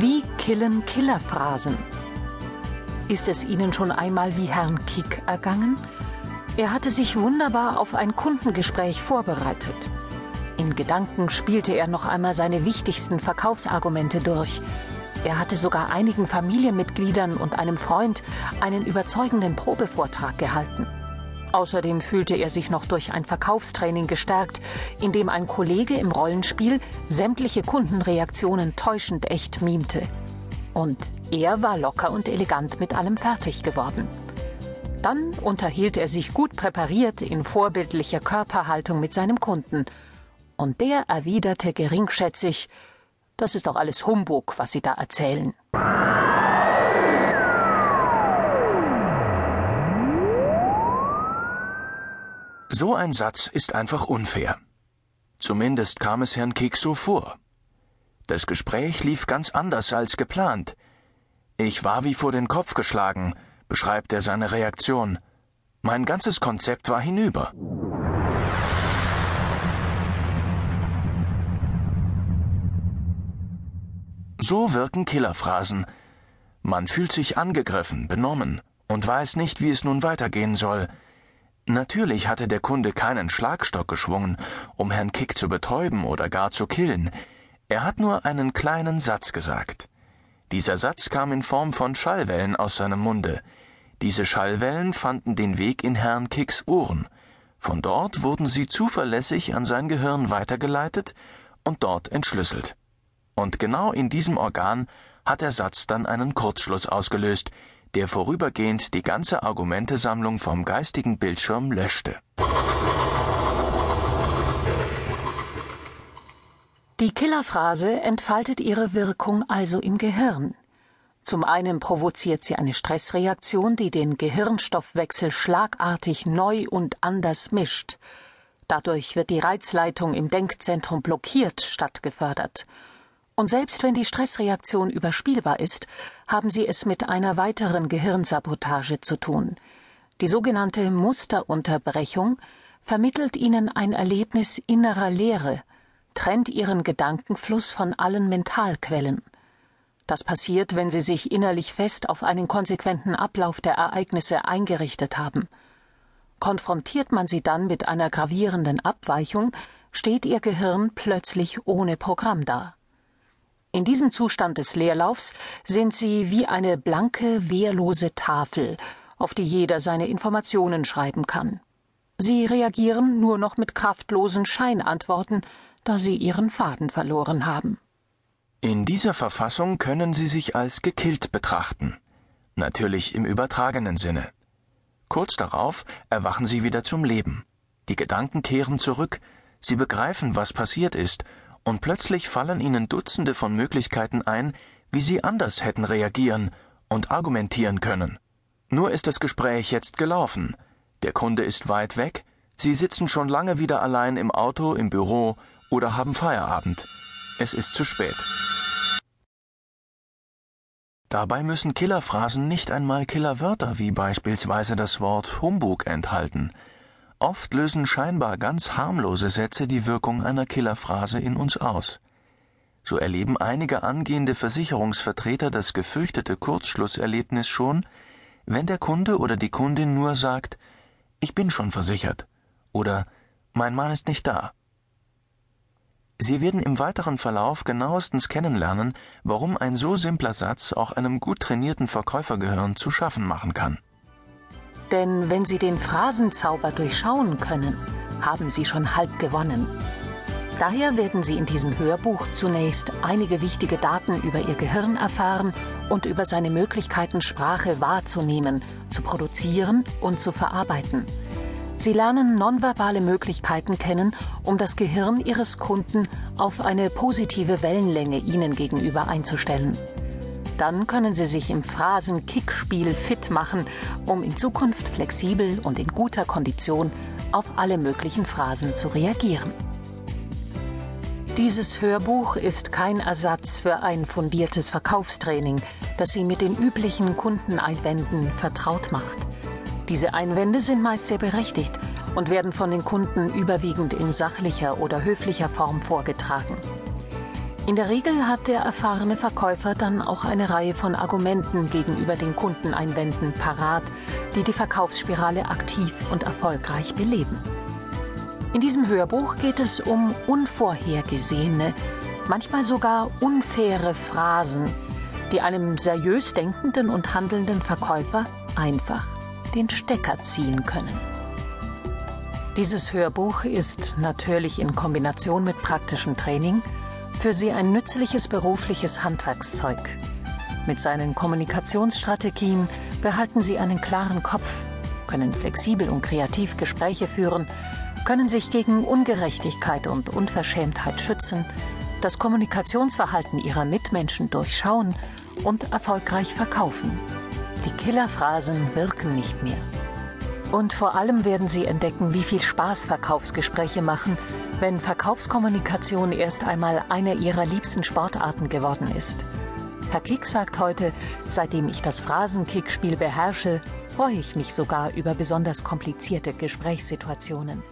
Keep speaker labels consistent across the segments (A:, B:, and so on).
A: Wie killen Killerphrasen? Ist es Ihnen schon einmal wie Herrn Kick ergangen? Er hatte sich wunderbar auf ein Kundengespräch vorbereitet. In Gedanken spielte er noch einmal seine wichtigsten Verkaufsargumente durch. Er hatte sogar einigen Familienmitgliedern und einem Freund einen überzeugenden Probevortrag gehalten. Außerdem fühlte er sich noch durch ein Verkaufstraining gestärkt, in dem ein Kollege im Rollenspiel sämtliche Kundenreaktionen täuschend echt mimte. Und er war locker und elegant mit allem fertig geworden. Dann unterhielt er sich gut präpariert in vorbildlicher Körperhaltung mit seinem Kunden. Und der erwiderte geringschätzig, das ist doch alles Humbug, was Sie da erzählen.
B: So ein Satz ist einfach unfair. Zumindest kam es Herrn Kick so vor. Das Gespräch lief ganz anders als geplant. Ich war wie vor den Kopf geschlagen, beschreibt er seine Reaktion. Mein ganzes Konzept war hinüber. So wirken Killerphrasen. Man fühlt sich angegriffen, benommen und weiß nicht, wie es nun weitergehen soll. Natürlich hatte der Kunde keinen Schlagstock geschwungen, um Herrn Kick zu betäuben oder gar zu killen. Er hat nur einen kleinen Satz gesagt. Dieser Satz kam in Form von Schallwellen aus seinem Munde. Diese Schallwellen fanden den Weg in Herrn Kicks Ohren. Von dort wurden sie zuverlässig an sein Gehirn weitergeleitet und dort entschlüsselt. Und genau in diesem Organ hat der Satz dann einen Kurzschluss ausgelöst, der vorübergehend die ganze Argumentesammlung vom geistigen Bildschirm löschte.
A: Die Killerphrase entfaltet ihre Wirkung also im Gehirn. Zum einen provoziert sie eine Stressreaktion, die den Gehirnstoffwechsel schlagartig neu und anders mischt. Dadurch wird die Reizleitung im Denkzentrum blockiert statt gefördert. Und selbst wenn die Stressreaktion überspielbar ist, haben Sie es mit einer weiteren Gehirnsabotage zu tun. Die sogenannte Musterunterbrechung vermittelt Ihnen ein Erlebnis innerer Leere, trennt Ihren Gedankenfluss von allen Mentalquellen. Das passiert, wenn Sie sich innerlich fest auf einen konsequenten Ablauf der Ereignisse eingerichtet haben. Konfrontiert man sie dann mit einer gravierenden Abweichung, steht Ihr Gehirn plötzlich ohne Programm da. In diesem Zustand des Leerlaufs sind sie wie eine blanke, wehrlose Tafel, auf die jeder seine Informationen schreiben kann. Sie reagieren nur noch mit kraftlosen Scheinantworten, da sie ihren Faden verloren haben.
B: In dieser Verfassung können Sie sich als gekillt betrachten. Natürlich im übertragenen Sinne. Kurz darauf erwachen Sie wieder zum Leben. Die Gedanken kehren zurück, Sie begreifen, was passiert ist und plötzlich fallen ihnen Dutzende von Möglichkeiten ein, wie sie anders hätten reagieren und argumentieren können. Nur ist das Gespräch jetzt gelaufen. Der Kunde ist weit weg, Sie sitzen schon lange wieder allein im Auto, im Büro oder haben Feierabend. Es ist zu spät. Dabei müssen Killerphrasen nicht einmal Killerwörter wie beispielsweise das Wort Humbug enthalten. Oft lösen scheinbar ganz harmlose Sätze die Wirkung einer Killerphrase in uns aus. So erleben einige angehende Versicherungsvertreter das gefürchtete Kurzschlusserlebnis schon, wenn der Kunde oder die Kundin nur sagt, ich bin schon versichert oder mein Mann ist nicht da. Sie werden im weiteren Verlauf genauestens kennenlernen, warum ein so simpler Satz auch einem gut trainierten Verkäufergehirn zu schaffen machen kann.
A: Denn wenn Sie den Phrasenzauber durchschauen können, haben Sie schon halb gewonnen. Daher werden Sie in diesem Hörbuch zunächst einige wichtige Daten über Ihr Gehirn erfahren und über seine Möglichkeiten, Sprache wahrzunehmen, zu produzieren und zu verarbeiten. Sie lernen nonverbale Möglichkeiten kennen, um das Gehirn Ihres Kunden auf eine positive Wellenlänge Ihnen gegenüber einzustellen. Dann können Sie sich im Phrasen-Kickspiel fit machen, um in Zukunft flexibel und in guter Kondition auf alle möglichen Phrasen zu reagieren. Dieses Hörbuch ist kein Ersatz für ein fundiertes Verkaufstraining, das Sie mit den üblichen Kundeneinwänden vertraut macht. Diese Einwände sind meist sehr berechtigt und werden von den Kunden überwiegend in sachlicher oder höflicher Form vorgetragen. In der Regel hat der erfahrene Verkäufer dann auch eine Reihe von Argumenten gegenüber den Kundeneinwänden parat, die die Verkaufsspirale aktiv und erfolgreich beleben. In diesem Hörbuch geht es um unvorhergesehene, manchmal sogar unfaire Phrasen, die einem seriös denkenden und handelnden Verkäufer einfach den Stecker ziehen können. Dieses Hörbuch ist natürlich in Kombination mit praktischem Training für Sie ein nützliches berufliches Handwerkszeug. Mit seinen Kommunikationsstrategien behalten Sie einen klaren Kopf, können flexibel und kreativ Gespräche führen, können sich gegen Ungerechtigkeit und Unverschämtheit schützen, das Kommunikationsverhalten Ihrer Mitmenschen durchschauen und erfolgreich verkaufen. Die Killerphrasen wirken nicht mehr. Und vor allem werden Sie entdecken, wie viel Spaß Verkaufsgespräche machen, wenn Verkaufskommunikation erst einmal eine Ihrer liebsten Sportarten geworden ist. Herr Kick sagt heute, seitdem ich das Phrasenkickspiel beherrsche, freue ich mich sogar über besonders komplizierte Gesprächssituationen.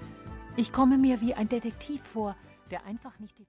A: Ich komme mir wie ein Detektiv vor, der einfach nicht die